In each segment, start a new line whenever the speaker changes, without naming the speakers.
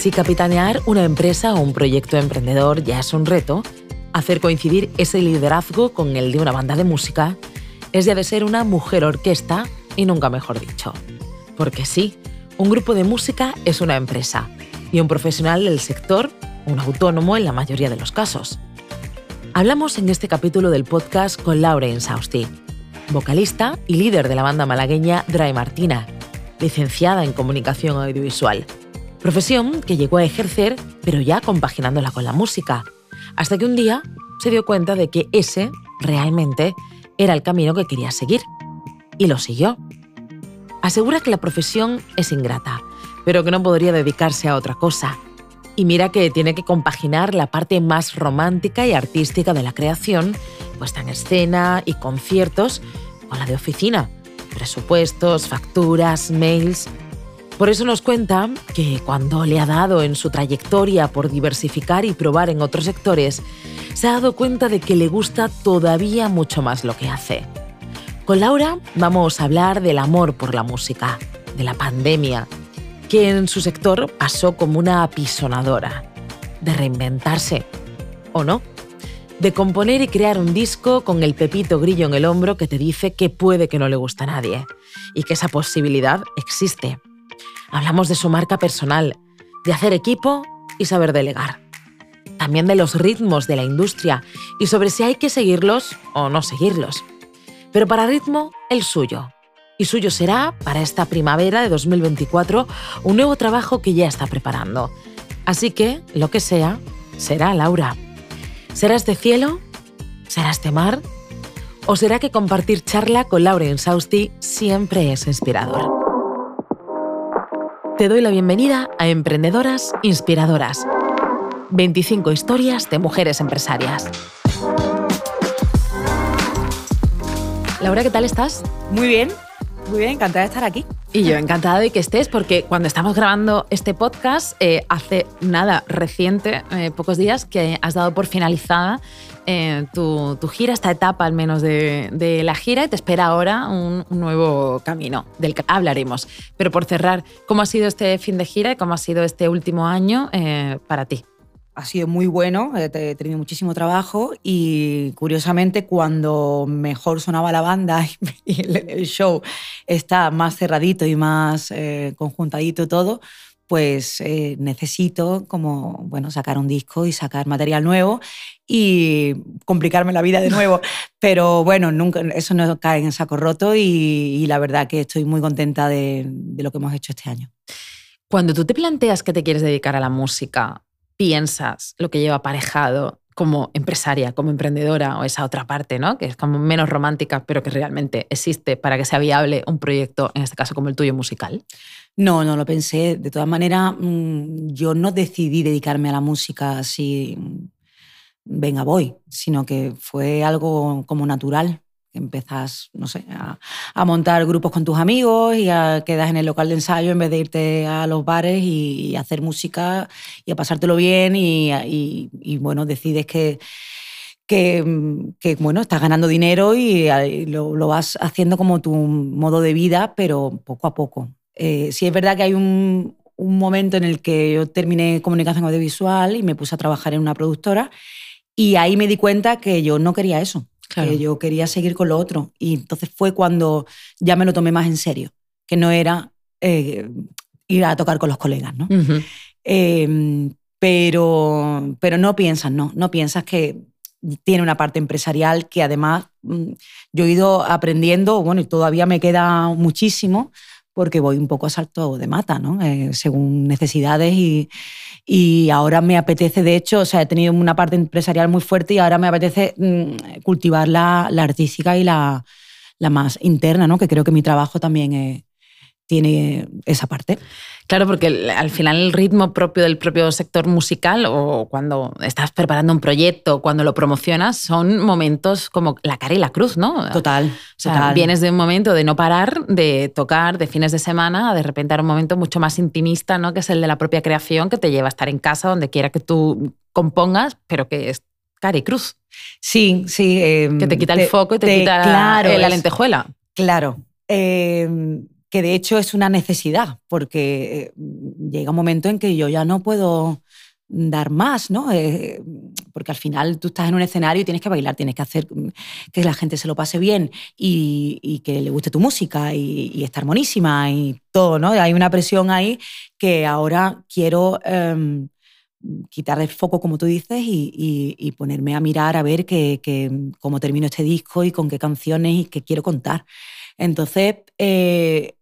Si capitanear una empresa o un proyecto emprendedor ya es un reto, hacer coincidir ese liderazgo con el de una banda de música es ya de ser una mujer orquesta y nunca mejor dicho. Porque sí, un grupo de música es una empresa y un profesional del sector un autónomo en la mayoría de los casos. Hablamos en este capítulo del podcast con Laura Insausti, vocalista y líder de la banda malagueña Dry Martina, licenciada en comunicación audiovisual, profesión que llegó a ejercer pero ya compaginándola con la música, hasta que un día se dio cuenta de que ese realmente era el camino que quería seguir. Y lo siguió. Asegura que la profesión es ingrata, pero que no podría dedicarse a otra cosa. Y mira que tiene que compaginar la parte más romántica y artística de la creación, puesta en escena y conciertos, con la de oficina, presupuestos, facturas, mails. Por eso nos cuenta que cuando le ha dado en su trayectoria por diversificar y probar en otros sectores, se ha dado cuenta de que le gusta todavía mucho más lo que hace. Con Laura vamos a hablar del amor por la música, de la pandemia, que en su sector pasó como una apisonadora, de reinventarse, ¿o no? De componer y crear un disco con el pepito grillo en el hombro que te dice que puede que no le gusta a nadie y que esa posibilidad existe. Hablamos de su marca personal, de hacer equipo y saber delegar también de los ritmos de la industria y sobre si hay que seguirlos o no seguirlos. Pero para ritmo, el suyo. Y suyo será, para esta primavera de 2024, un nuevo trabajo que ya está preparando. Así que, lo que sea, será Laura. ¿Será este cielo? ¿Será este mar? ¿O será que compartir charla con Laura Insausti siempre es inspirador? Te doy la bienvenida a Emprendedoras Inspiradoras 25 historias de mujeres empresarias. Laura, ¿qué tal estás?
Muy bien, muy bien, encantada de estar aquí.
Y yo encantada de que estés, porque cuando estamos grabando este podcast, eh, hace nada reciente, eh, pocos días, que has dado por finalizada eh, tu, gira, esta etapa al menos de, la gira, y te espera ahora un, un, nuevo camino, del que hablaremos. Pero por cerrar, ¿cómo ha sido este fin de gira y cómo ha sido este último año para ti?
Ha sido muy bueno, he tenido muchísimo trabajo y curiosamente cuando mejor sonaba la banda y el, show está más cerradito y más eh, conjuntadito todo, pues eh, necesito como, bueno, sacar un disco y sacar material nuevo y complicarme la vida de nuevo. Pero bueno, nunca, eso no cae en saco roto y, la verdad que estoy muy contenta de, de lo que hemos hecho este año.
Cuando tú te planteas que te quieres dedicar a la música, piensas lo que lleva aparejado como empresaria, como emprendedora o esa otra parte, ¿no? que es como menos romántica, pero que realmente existe para que sea viable un proyecto, en este caso como el tuyo musical?
No, no lo pensé. De todas maneras, mm, yo no decidí dedicarme a la música así, venga, voy, sino que fue algo como natural empezás, no sé, a, montar grupos con tus amigos y a quedas en el local de ensayo en vez de irte a los bares y, hacer música y a pasártelo bien y, bueno, decides que, que, bueno, estás ganando dinero y, lo, vas haciendo como tu modo de vida, pero poco a poco. Eh, sí es verdad que hay un, un momento en el que yo terminé comunicación audiovisual y me puse a trabajar en una productora y ahí me di cuenta que yo no quería eso que yo quería seguir con lo otro. Y entonces fue cuando ya me lo tomé más en serio, que no era eh, ir a tocar con los colegas, ¿no? Em, pero, pero no piensas, no, no piensas que tiene una parte empresarial que además mm, yo he ido aprendiendo, bueno, y todavía me queda muchísimo, porque voy un poco a salto de mata, ¿no? Eh, según necesidades y, y, ahora me apetece, de hecho, o sea, he tenido una parte empresarial muy fuerte y ahora me apetece mm, cultivar la, la, artística y la, la, más interna, ¿no? Que creo que mi trabajo también es, tiene esa parte.
Claro, porque al final el ritmo propio del propio sector musical o cuando estás preparando un proyecto, cuando lo promocionas, son momentos como la cara y la cruz, ¿no?
Total.
O sea, vienes de un momento de no parar, de tocar de fines de semana, de repente a un momento mucho más intimista, ¿no? Que es el de la propia creación, que te lleva a estar en casa, donde quiera que tú compongas, pero que es cara y cruz.
Sí, sí.
Em, que te quita el foco y te, quita la lentejuela.
Claro. Em, que de hecho es una necesidad, porque llega un momento en que yo ya no puedo dar más, ¿no? Eh, porque al final tú estás en un escenario y tienes que bailar, tienes que hacer que la gente se lo pase bien y, que le guste tu música y, estar monísima y todo, ¿no? Hay una presión ahí que ahora quiero em, quitar el foco, como tú dices, y, ponerme a mirar a ver cómo termino este disco y con qué canciones y qué quiero contar. Entonces, eh,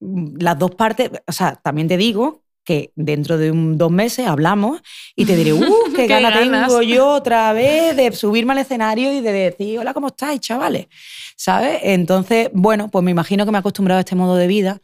las dos partes, o sea, también te digo que dentro de un, dos meses hablamos y te diré, ¡uh, qué, gana tengo yo otra vez de subirme al escenario y de decir, hola, ¿cómo estáis, chavales? ¿Sabes? Entonces, bueno, pues me imagino que me he acostumbrado a este modo de vida.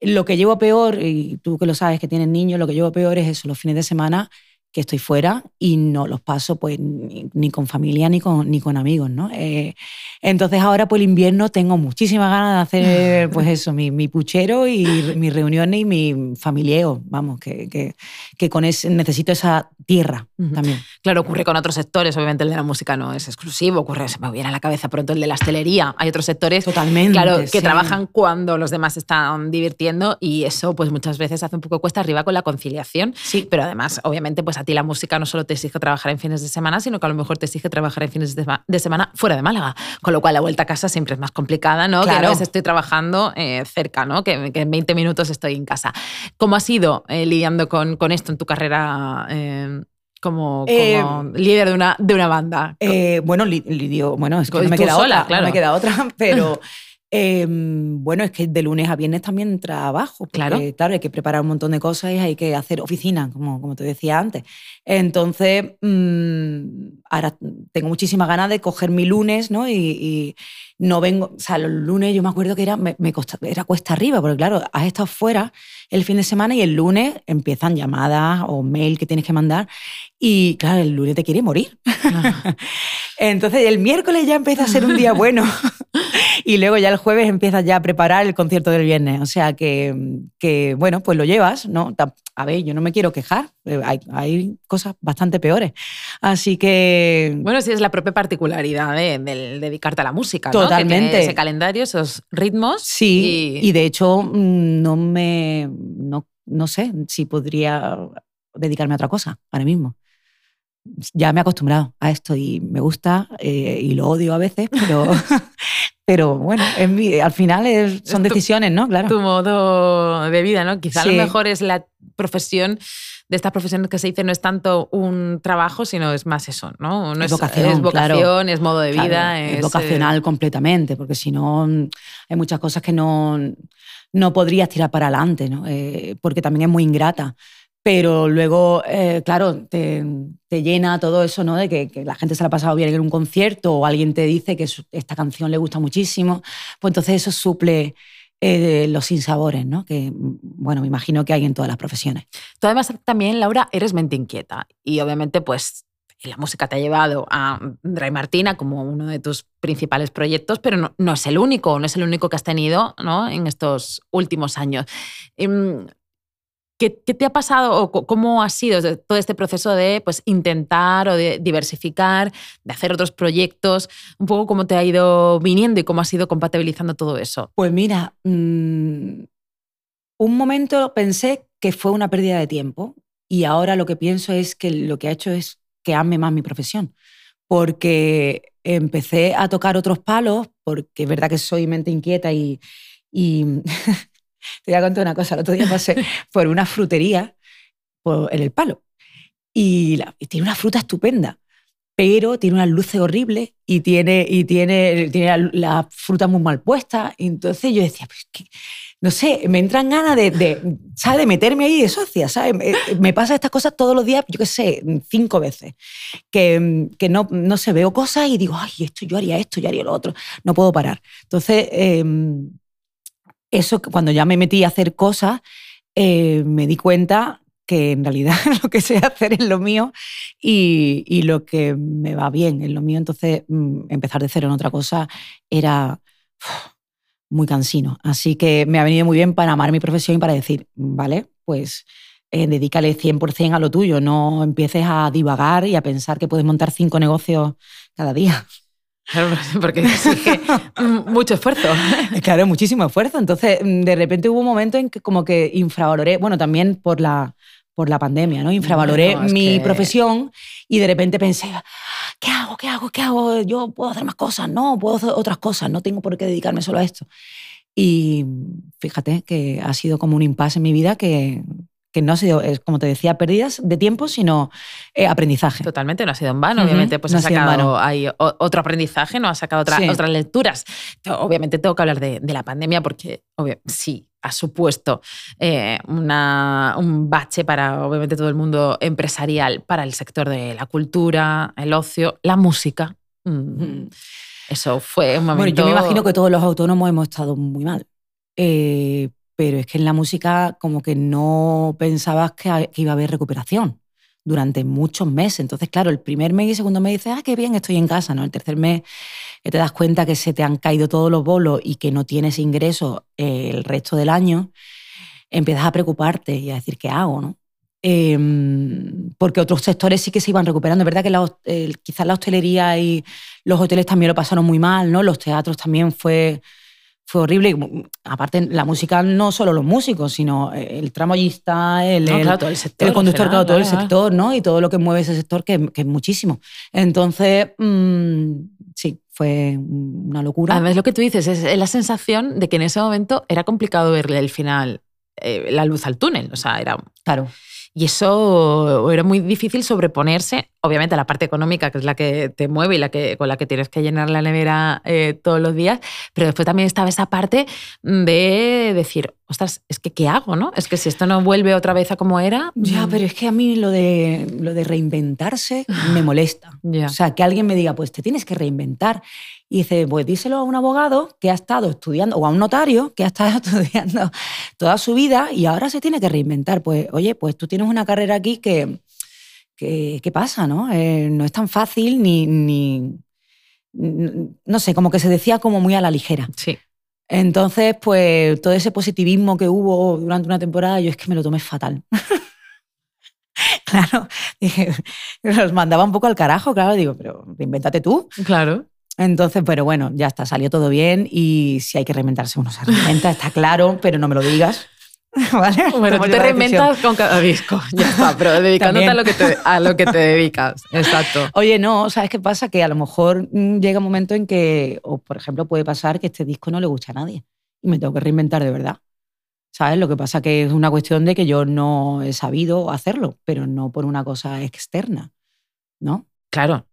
Lo que llevo peor, y tú que lo sabes que tienes niños, lo que llevo peor es eso, los fines de semana que estoy fuera y no los paso pues ni, con familia ni con, ni con amigos, ¿no? Eh, entonces ahora pues el invierno tengo muchísimas ganas de hacer pues eso, mi, mi puchero y mis reuniones y mi familieo, vamos, que, que, que con ese necesito esa tierra también.
Claro, ocurre con otros sectores, obviamente el de la música no es exclusivo, ocurre, se me viene a la cabeza pronto el de la hostelería, hay otros sectores
Totalmente,
claro, que trabajan cuando los demás están divirtiendo y eso pues muchas veces hace un poco cuesta arriba con la conciliación,
sí.
pero además obviamente pues a ti la música no solo te exige trabajar en fines de semana, sino que a lo mejor te exige trabajar en fines de, semana fuera de Málaga. Con lo cual la vuelta a casa siempre es más complicada, ¿no?
Claro.
Que a veces estoy trabajando eh, cerca, ¿no? Que, en 20 minutos estoy en casa. ¿Cómo has ido eh, lidiando con, con, esto en tu carrera? Eh, como, líder de una, de una banda.
bueno, lidio, bueno, es que no me queda otra, claro. no me queda otra, pero Em, bueno, es que de lunes a viernes también trabajo.
claro.
Claro, hay que preparar un montón de cosas y hay que hacer oficina, como, como te decía antes. Entonces, mm, ahora tengo muchísimas ganas de coger mi lunes, ¿no? Y, no vengo, o sea, los lunes yo me acuerdo que era, me, era cuesta arriba, porque claro, has estado fuera el fin de semana y el lunes empiezan llamadas o mail que tienes que mandar y claro, el lunes te quiere morir. Entonces, el miércoles ya empieza a ser un día bueno. Y luego ya el jueves empiezas ya a preparar el concierto del viernes. O sea que, que bueno, pues lo llevas, ¿no? A ver, yo no me quiero quejar, eh, hay, hay cosas bastante peores. Así que...
Bueno, sí, es la propia particularidad de, dedicarte a la música,
¿no? Totalmente.
ese calendario, esos ritmos.
Sí, y, de hecho mm, no me... No, no sé si podría dedicarme a otra cosa ahora mismo ya me he acostumbrado a esto y me gusta eh, y lo odio a veces, pero, pero bueno, al final son decisiones, ¿no? Claro.
Tu modo de vida, ¿no? Quizá lo mejor es la profesión de estas profesiones que se dice no es tanto un trabajo, sino es más eso, ¿no?
es, vocación,
es, vocación es modo de vida.
Es, vocacional eh, completamente, porque si no hay muchas cosas que no, no podrías tirar para adelante, ¿no? Eh, porque también es muy ingrata pero luego, eh, claro, te, llena todo eso, ¿no? De que, la gente se la ha pasado bien en un concierto o alguien te dice que esta canción le gusta muchísimo, pues entonces eso suple eh, los sinsabores, ¿no? Que, bueno, me imagino que hay en todas las profesiones.
Tú además también, Laura, eres mente inquieta y obviamente, pues, la música te ha llevado a Dry Martina como uno de tus principales proyectos, pero no, no, es el único, no es el único que has tenido ¿no? en estos últimos años. Em, ¿Qué, te ha pasado o cómo ha sido todo este proceso de pues, intentar o de diversificar, de hacer otros proyectos? Un poco cómo te ha ido viniendo y cómo has ido compatibilizando todo eso.
Pues mira, mm, un momento pensé que fue una pérdida de tiempo y ahora lo que pienso es que lo que ha hecho es que ame más mi profesión. Porque empecé a tocar otros palos, porque es verdad que soy mente inquieta y, y Te voy a contar una cosa. El otro día pasé por una frutería en el palo y, tiene una fruta estupenda, pero tiene unas luces horribles y tiene, y tiene, tiene la, fruta muy mal puesta. entonces yo decía, pues que, no sé, me entran ganas de, de, ¿sabes? de meterme ahí de socia, ¿sabes? Me, pasa estas cosas todos los días, yo qué sé, cinco veces, que, que no, no sé, veo cosas y digo, ay, esto, yo haría esto, yo haría lo otro, no puedo parar. Entonces, em, eso cuando ya me metí a hacer cosas, eh, me di cuenta que en realidad lo que sé hacer es lo mío y, lo que me va bien es lo mío. Entonces, mm, empezar de cero en otra cosa era muy cansino. Así que me ha venido muy bien para amar mi profesión y para decir, vale, pues eh, dedícale 100% a lo tuyo, no empieces a divagar y a pensar que puedes montar cinco negocios cada día.
porque exige mucho esfuerzo.
Claro, muchísimo esfuerzo. Entonces, de repente hubo un momento en que como que infravaloré, bueno, también por la, por la pandemia, ¿no? Infravaloré mi profesión y de repente pensé, ¿qué hago? ¿Qué hago? ¿Qué hago? Yo puedo hacer más cosas, no, puedo hacer otras cosas, no tengo por qué dedicarme solo a esto. Y fíjate que ha sido como un impasse en mi vida que, que no ha sido, como te decía, pérdidas de tiempo, sino eh, aprendizaje.
Totalmente, no ha sido en vano. Obviamente, pues ha sacado hay otro aprendizaje, no ha sacado otras lecturas. Obviamente tengo que hablar de, la pandemia porque sí, ha supuesto eh, una, un bache para, obviamente, todo el mundo empresarial, para el sector de la cultura, el ocio, la música. Mm. Eso fue un momento...
Bueno, yo me imagino que todos los autónomos hemos estado muy mal. Eh, pero es que en la música como que no pensabas que, iba a haber recuperación durante muchos meses. Entonces, claro, el primer mes y segundo mes dices, ah, qué bien, estoy en casa, ¿no? El tercer mes que te das cuenta que se te han caído todos los bolos y que no tienes ingresos eh, el resto del año, empiezas a preocuparte y a decir, ¿qué hago, no? Em, porque otros sectores sí que se iban recuperando. Es verdad que quizás la hostelería y los hoteles también lo pasaron muy mal, ¿no? Los teatros también fue fue horrible. Aparte, la música no solo los músicos, sino el tramoyista, el, el, sector, el conductor, claro, todo el sector, ¿no? Y todo lo que mueve ese sector, que, que es muchísimo. Entonces, mm, sí, fue una locura.
Además, lo que tú dices es la sensación de que en ese momento era complicado verle el final, eh, la luz al túnel. O sea, era.
Claro.
Y eso era muy difícil sobreponerse, obviamente, la parte económica, que es la que te mueve y la que, con la que tienes que llenar la nevera eh, todos los días, pero después también estaba esa parte de decir, ostras, es que ¿qué hago? ¿no? Es que si esto no vuelve otra vez a como era...
Ya, mm. pero es que a mí lo de, lo de reinventarse me molesta. O sea, que alguien me diga, pues te tienes que reinventar. Y dice, pues díselo a un abogado que ha estado estudiando, o a un notario que ha estado estudiando toda su vida y ahora se tiene que reinventar. Pues, oye, pues tú tienes una carrera aquí que, ¿qué pasa? ¿no? Eh, no es tan fácil ni, ni, no sé, como que se decía como muy a la ligera.
Sí.
Entonces, pues todo ese positivismo que hubo durante una temporada, yo es que me lo tomé fatal. claro, dije, los mandaba un poco al carajo, claro, digo, pero reinvéntate tú.
Claro.
Entonces, pero bueno, ya está, salió todo bien y si hay que reinventarse uno se reinventa, está claro, pero no me lo digas. ¿Vale?
Bueno, tú te reinventas con cada disco, ya está, pero dedicándote a lo, que te, a lo que te dedicas. Exacto.
Oye, no, ¿sabes qué pasa? Que a lo mejor mm, llega un momento en que, o por ejemplo, puede pasar que este disco no le guste a nadie y me tengo que reinventar de verdad. ¿Sabes? Lo que pasa que es una cuestión de que yo no he sabido hacerlo, pero no por una cosa externa, ¿no?
Claro,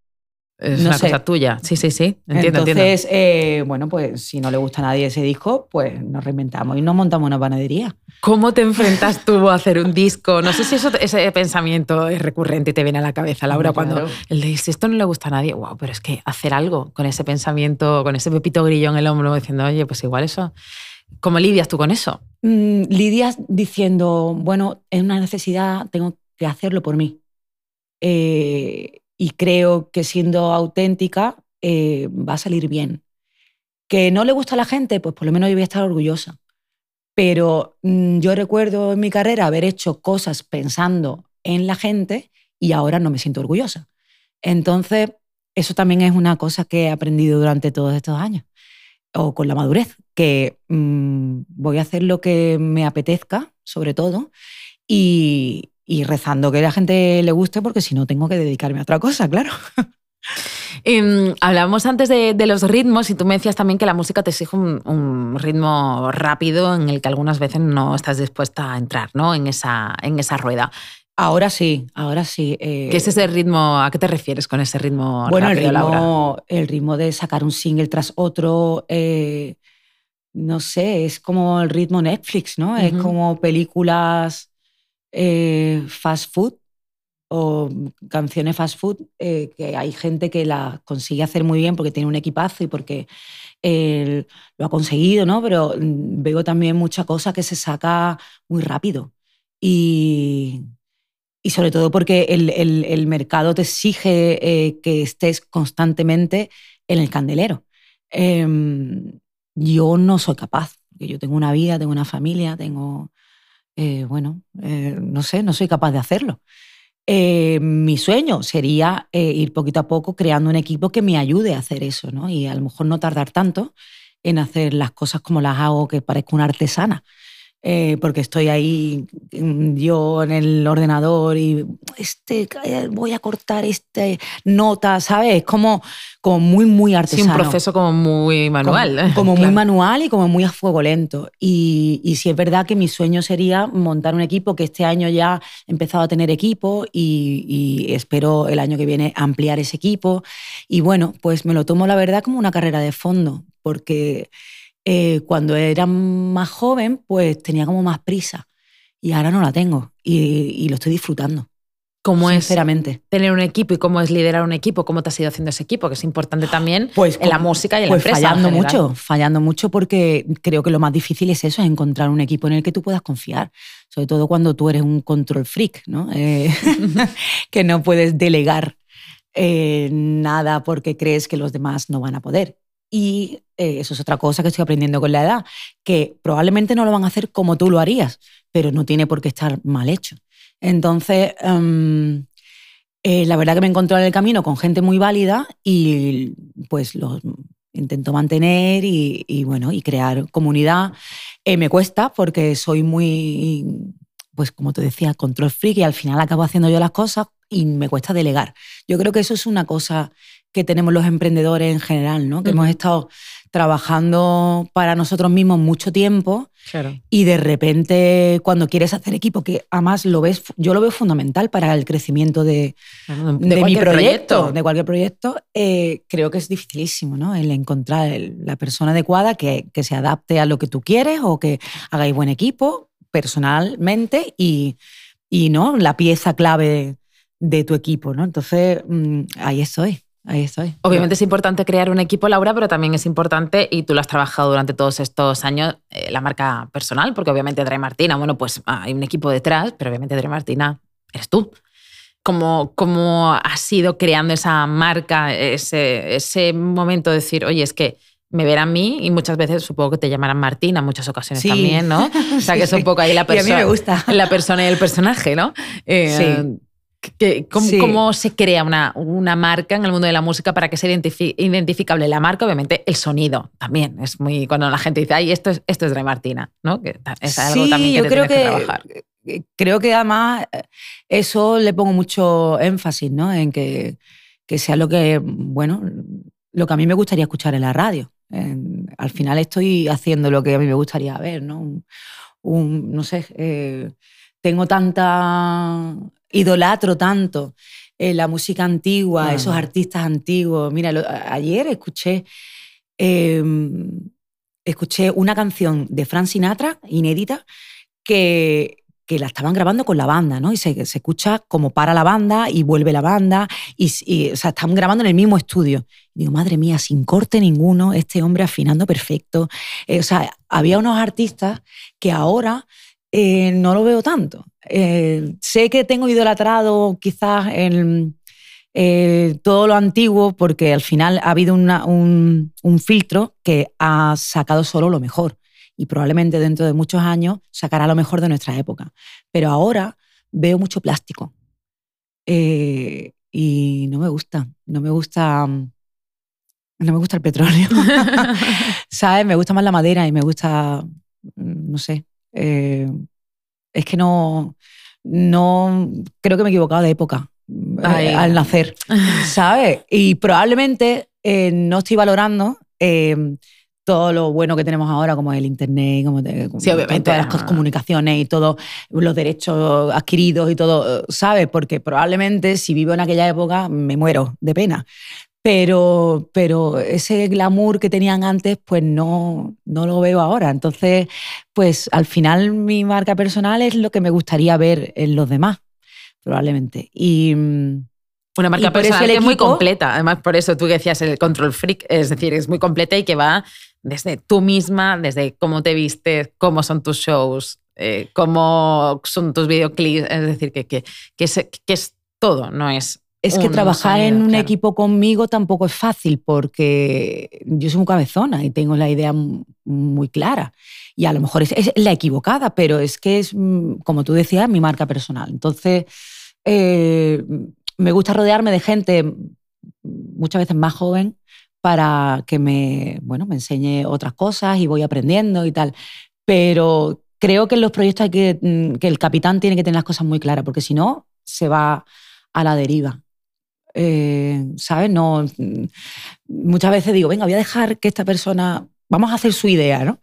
es una cosa tuya. Sí, sí, sí. Entiendo,
Entonces, eh, bueno, pues si no le gusta a nadie ese disco, pues nos reinventamos y nos montamos una panadería.
¿Cómo te enfrentas tú a hacer un disco? No sé si eso, ese pensamiento es recurrente y te viene a la cabeza, Laura, cuando el de si esto no le gusta a nadie, wow, pero es que hacer algo con ese pensamiento, con ese pepito grillo en el hombro, diciendo, oye, pues igual eso. ¿Cómo lidias tú con eso?
Mm, lidias diciendo, bueno, es una necesidad, tengo que hacerlo por mí. Eh, y creo que siendo auténtica eh, va a salir bien. Que no le gusta a la gente, pues por lo menos yo voy a estar orgullosa. Pero mm, yo recuerdo en mi carrera haber hecho cosas pensando en la gente y ahora no me siento orgullosa. Entonces, eso también es una cosa que he aprendido durante todos estos años, o con la madurez, que mm, voy a hacer lo que me apetezca, sobre todo, y, y rezando que la gente le guste porque si no tengo que dedicarme a otra cosa, claro.
Em, hablábamos antes de, los ritmos y tú me decías también que la música te exige un, ritmo rápido en el que algunas veces no estás dispuesta a entrar ¿no? en, esa, en esa rueda.
Ahora sí, ahora sí.
Eh, ¿Qué es ese ritmo? ¿A qué te refieres con ese ritmo?
Bueno, el, ritmo, el ritmo de sacar un single tras otro. Eh, no sé, es como el ritmo Netflix, ¿no? Es como películas eh, fast food o canciones fast food, eh, que hay gente que la consigue hacer muy bien porque tiene un equipazo y porque lo ha conseguido, ¿no? Pero mm, veo también mucha cosa que se saca muy rápido. Y, y sobre todo porque el, el, mercado te exige eh, que estés constantemente en el candelero. Em, yo no soy capaz, porque yo tengo una vida, tengo una familia, tengo eh, bueno, eh, no sé, no soy capaz de hacerlo. eh, mi sueño sería ir poquito a poco creando un equipo que me ayude a hacer eso, ¿no? Y a lo mejor no tardar tanto en hacer las cosas como las hago, que parezco una artesana. Eh, porque estoy ahí mm, yo en el ordenador y este, eh, voy a cortar este nota, ¿sabes? Es como, como muy, muy artesano.
Sí, un proceso como muy manual.
Como, muy manual y como muy a fuego lento. Y, y sí es verdad que mi sueño sería montar un equipo que este año ya he empezado a tener equipo y, y espero el año que viene ampliar ese equipo. Y bueno, pues me lo tomo la verdad como una carrera de fondo, porque eh, cuando era más joven, pues tenía como más prisa. Y ahora no la tengo y, lo estoy disfrutando.
¿Cómo
sinceramente.
es tener un equipo y cómo es liderar un equipo? ¿Cómo te has ido haciendo ese equipo? Que es importante también pues, en la música y en
pues
la empresa.
Fallando mucho, fallando mucho porque creo que lo más difícil es eso, es encontrar un equipo en el que tú puedas confiar. Sobre todo cuando tú eres un control freak, ¿no? Eh, que no puedes delegar eh, nada porque crees que los demás no van a poder. Y eh, eso es otra cosa que estoy aprendiendo con la edad, que probablemente no lo van a hacer como tú lo harías, pero no tiene por qué estar mal hecho. Entonces, em, eh, la verdad que me encontré en el camino con gente muy válida y pues los intento mantener y, bueno, y crear comunidad. Eh, me cuesta porque soy muy, pues como te decía, control freak y al final acabo haciendo yo las cosas y me cuesta delegar. Yo creo que eso es una cosa que tenemos los emprendedores en general, ¿no? Que hemos estado trabajando para nosotros mismos mucho tiempo y de repente cuando quieres hacer equipo, que además lo ves, yo lo veo fundamental para el crecimiento de, mi proyecto, de cualquier proyecto, eh, creo que es dificilísimo, ¿no? El encontrar la persona adecuada que, que, se adapte a lo que tú quieres o que hagáis buen equipo personalmente y, y ¿no? la pieza clave de tu equipo, ¿no? Entonces, mm, ahí estoy. Ahí estoy.
Obviamente es importante crear un equipo, Laura, pero también es importante, y tú lo has trabajado durante todos estos años, eh, la marca personal, porque obviamente Dre Martina, bueno, pues hay un equipo detrás, pero obviamente Dre Martina eres tú. ¿Cómo, cómo has ido creando esa marca, ese, ese momento de decir, oye, es que me verán a mí y muchas veces supongo que te llamarán Martina en muchas ocasiones también, ¿no? O sea, que es un poco ahí la persona.
me gusta.
La persona y el personaje, ¿no?
Eh, sí
cómo, se crea una, una, marca en el mundo de la música para que sea identificable la marca? Obviamente el sonido también. Es muy cuando la gente dice, ay, esto es, esto es Dre Martina, ¿no? Que es algo también que yo creo que, trabajar.
Creo que además eh, eso le pongo mucho énfasis, ¿no? En que, que sea lo que, bueno, lo que a mí me gustaría escuchar en la radio. al final estoy haciendo lo que a mí me gustaría ver, ¿no? Un, no sé, eh, tengo tanta idolatro tanto eh, la música antigua, esos artistas antiguos. Mira, ayer escuché, em, escuché una canción de Frank Sinatra, inédita, que, que la estaban grabando con la banda, ¿no? Y se, se, escucha como para la banda y vuelve la banda, y, o sea, están grabando en el mismo estudio. Y digo, madre mía, sin corte ninguno, este hombre afinando perfecto. Eh, o sea, había unos artistas que ahora eh, no lo veo tanto. Eh, sé que tengo idolatrado quizás en eh, todo lo antiguo porque al final ha habido un, filtro que ha sacado solo lo mejor y probablemente dentro de muchos años sacará lo mejor de nuestra época. Pero ahora veo mucho plástico y no me gusta, no me gusta... No me gusta el petróleo, ¿sabes? Me gusta más la madera y me gusta, no sé, eh, es que no, no, creo que me he equivocado de época eh, al nacer, ¿sabes? Y probablemente eh, no estoy valorando todo lo bueno que tenemos ahora, como el Internet, como, todas las comunicaciones y todos los derechos adquiridos y todo, ¿sabes? Porque probablemente si vivo en aquella época me muero de pena pero, pero ese glamour que tenían antes, pues no, no lo veo ahora. Entonces, pues al final mi marca personal es lo que me gustaría ver en los demás, probablemente. Y.
Mm, una marca personal que es muy completa. Además, por eso tú decías el control freak, es decir, es muy completa y que va desde tú misma, desde cómo te vistes, cómo son tus shows, eh, cómo son tus videoclips, es decir, que, que, que, es, que es todo, no es
es que trabajar en un equipo conmigo tampoco es fácil porque yo soy muy cabezona y tengo la idea muy clara. Y a lo mejor es, la equivocada, pero es que es, mm, como tú decías, mi marca personal. Entonces, eh, me gusta rodearme de gente muchas veces más joven para que me, bueno, me enseñe otras cosas y voy aprendiendo y tal. Pero creo que en los proyectos hay que, mm, que el capitán tiene que tener las cosas muy claras, porque si no, se va a la deriva. Eh, ¿Sabes? No, mm, muchas veces digo, venga, voy a dejar que esta persona, vamos a hacer su idea, ¿no?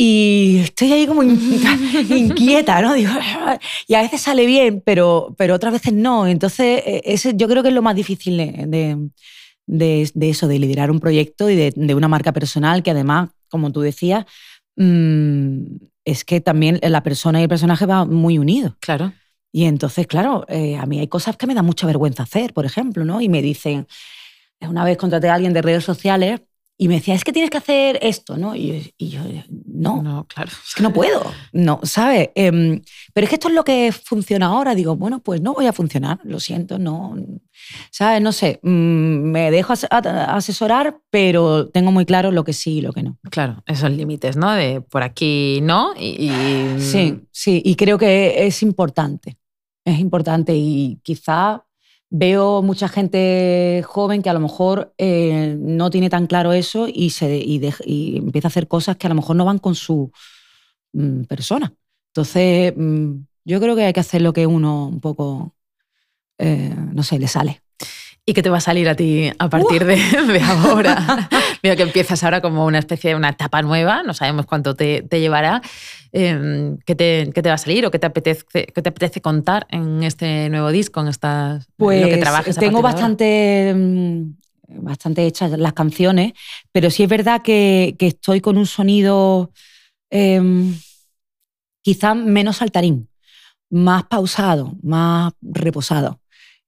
Y estoy ahí como inquieta, ¿no? Digo, y a veces sale bien, pero, pero otras veces no. Entonces, e, ese yo creo que es lo más difícil de, de, de eso, de liderar un proyecto y de, una marca personal que además, como tú decías, mmm, es que también la persona y el personaje van muy unidos.
Claro.
Y entonces, claro, eh, a mí hay cosas que me da mucha vergüenza hacer, por ejemplo, ¿no? Y me dicen, una vez contraté a alguien de redes sociales y me decía, es que tienes que hacer esto, ¿no? Y, yo, no,
no, claro.
Es que no puedo, no, ¿sabes? Eh, pero es que esto es lo que funciona ahora. Digo, bueno, pues no voy a funcionar, lo siento, no. ¿Sabes? No sé, mm, me dejo asesorar, pero tengo muy claro lo que sí y lo que no.
Claro, esos límites, ¿no? De por aquí no y...
Sí, sí, y creo que es importante, es importante y quizá veo mucha gente joven que a lo mejor eh, no tiene tan claro eso y, se, y, empieza a hacer cosas que a lo mejor no van con su mm, persona. Entonces, mm, yo creo que hay que hacer lo que uno un poco, eh, no sé, le sale.
¿Y qué te va a salir a ti a partir de, ahora? Mira que empiezas ahora como una especie de una etapa nueva, no sabemos cuánto te, llevará. Em, ¿qué, te, ¿qué, te, va a salir o qué te apetece, qué te apetece contar en este nuevo disco, en estas,
pues,
lo que trabajas?
Tengo bastante, mm, bastante hechas las canciones, pero sí es verdad que, que estoy con un sonido eh, quizá menos saltarín, más pausado, más reposado.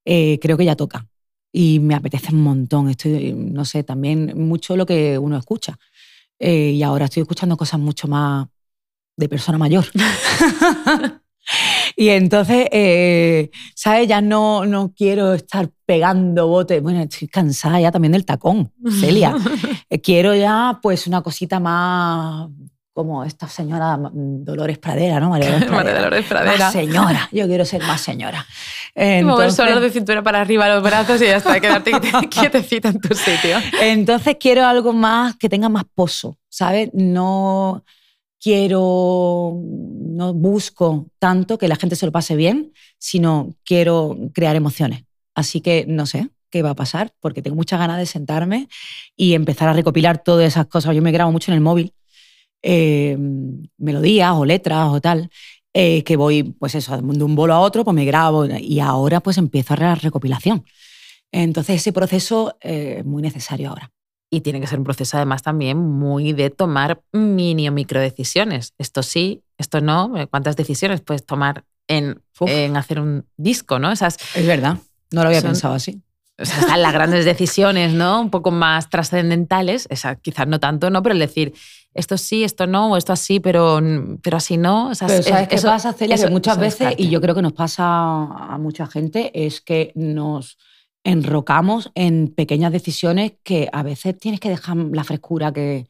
Eh, creo que ya toca y me apetece un montón. Estoy, no sé, también mucho lo que uno escucha. Eh, y ahora estoy escuchando cosas mucho más de persona mayor. y entonces, eh, ¿sabes? Ya no, no quiero estar pegando botes. Bueno, estoy cansada ya también del tacón, Celia. Eh, quiero ya, pues, una cosita más como esta señora Dolores Pradera, ¿no?
María Dolores Pradera.
Más señora, yo quiero ser más señora.
Entonces, Mover de cintura para arriba los brazos y ya está, quedarte quietecita en tu sitio.
Entonces quiero algo más que tenga más pozo, ¿sabes? No quiero, no busco tanto que la gente se lo pase bien, sino quiero crear emociones. Así que no sé, qué va a pasar, porque tengo muchas ganas de sentarme y empezar a recopilar todas esas cosas. Yo me grabo mucho en el móvil eh, melodías o letras o tal, eh, que voy, pues eso, de un bolo a otro, pues me grabo y ahora pues empiezo a la recopilación. Entonces ese proceso eh, es muy necesario ahora.
Y tiene que ser un proceso además también muy de tomar mini o micro decisiones. Esto sí, esto no. ¿Cuántas decisiones puedes tomar en, en hacer un disco? ¿no?
Esas, es verdad, no lo había pensado así.
O sea, están las grandes decisiones, ¿no? Un poco más trascendentales, quizás no tanto, ¿no? Pero el decir, esto sí, esto no, o esto así, pero, pero así no.
O sea, pero ¿sabes qué pasa, Celia? que muchas veces, y yo creo que nos pasa a mucha gente, es que nos enrocamos en pequeñas decisiones que a veces tienes que dejar la frescura que,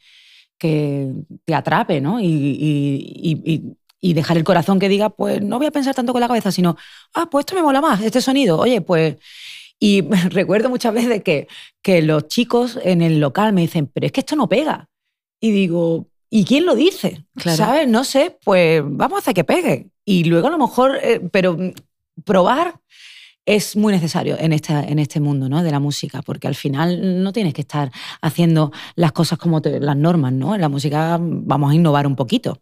que te atrape, ¿no? Y, y, y, dejar el corazón que diga, pues no voy a pensar tanto con la cabeza, sino, ah, pues esto me mola más, este sonido, oye, pues... Y recuerdo muchas veces que, que los chicos en el local me dicen, pero es que esto no pega. Y digo, ¿y quién lo dice? ¿Sabes? No sé, pues vamos a hacer que pegue. Y luego a lo mejor, eh, pero probar es muy necesario en, esta, en este mundo ¿no? de la música, porque al final no tienes que estar haciendo las cosas como las normas, ¿no? En la música vamos a innovar un poquito.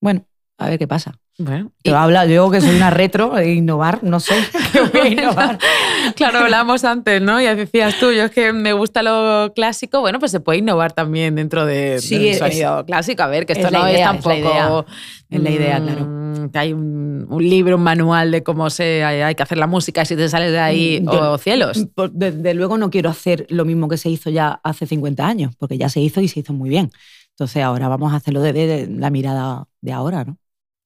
Bueno, a ver qué pasa. Bueno, Te habla yo que soy una retro, e innovar, no sé qué voy a innovar.
claro, hablábamos antes, ¿no? Ya decías tú, yo es que me gusta lo clásico, bueno, pues se puede innovar también dentro de, sí, del sonido clásico. A ver, que esto no es tampoco.
Es la idea, claro.
Mm, que hay un, libro, un manual de cómo se, hay, que hacer la música y si te sales de ahí, mm, o cielos.
Desde luego no quiero hacer lo mismo que se hizo ya hace 50 años, porque ya se hizo y se hizo muy bien. Entonces ahora vamos a hacerlo desde la mirada de ahora, ¿no?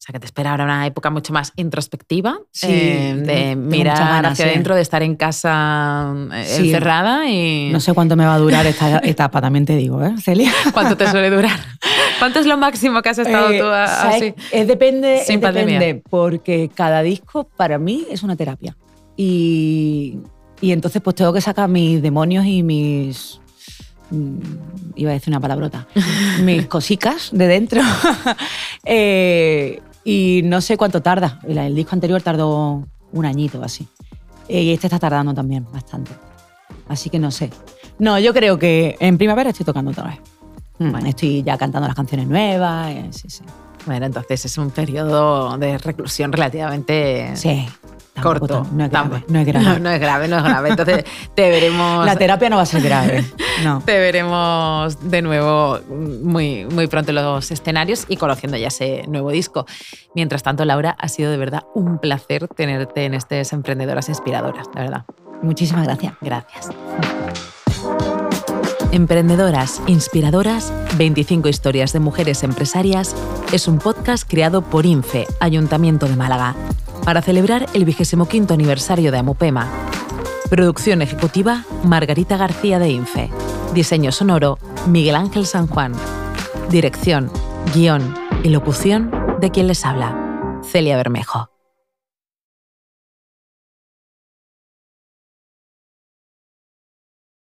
Sea, que te espera ahora una época mucho más introspectiva, eh, de mirar hacia adentro, de estar en casa eh, encerrada y...
No sé cuánto me va a durar esta etapa, también te digo, ¿eh, Celia?
¿Cuánto te suele durar? ¿Cuánto es lo máximo que has estado eh, tú así?
Es, depende, depende, porque cada disco para mí es una terapia. Y, y entonces pues tengo que sacar mis demonios y mis... mm, Iba a decir una palabrota. mis cosicas de dentro. Eh, y no sé cuánto tarda. El, el disco anterior tardó un añito así. Eh, Y este está tardando también bastante. Así que no sé. No, yo creo que en primavera estoy tocando otra vez.
Vale.
Estoy ya cantando las canciones nuevas. eh, sí, sí.
Bueno, entonces es un periodo de reclusión relativamente
Sí.
Corto.
No es grave. No es grave.
No, no es grave, no es grave. Entonces te veremos.
La terapia no va a ser grave. No.
Te veremos de nuevo muy, muy pronto en los escenarios y conociendo ya ese nuevo disco. Mientras tanto, Laura, ha sido de verdad un placer tenerte en estas emprendedoras inspiradoras, de verdad.
Muchísimas gracias.
Gracias. Emprendedoras, inspiradoras, 25 historias de mujeres empresarias es un podcast creado por INFE, Ayuntamiento de Málaga, para celebrar el 25 aniversario de Amupema. Producción ejecutiva, Margarita García de INFE. Diseño sonoro, Miguel Ángel San Juan. Dirección, guion y locución de quien les habla, Celia Bermejo.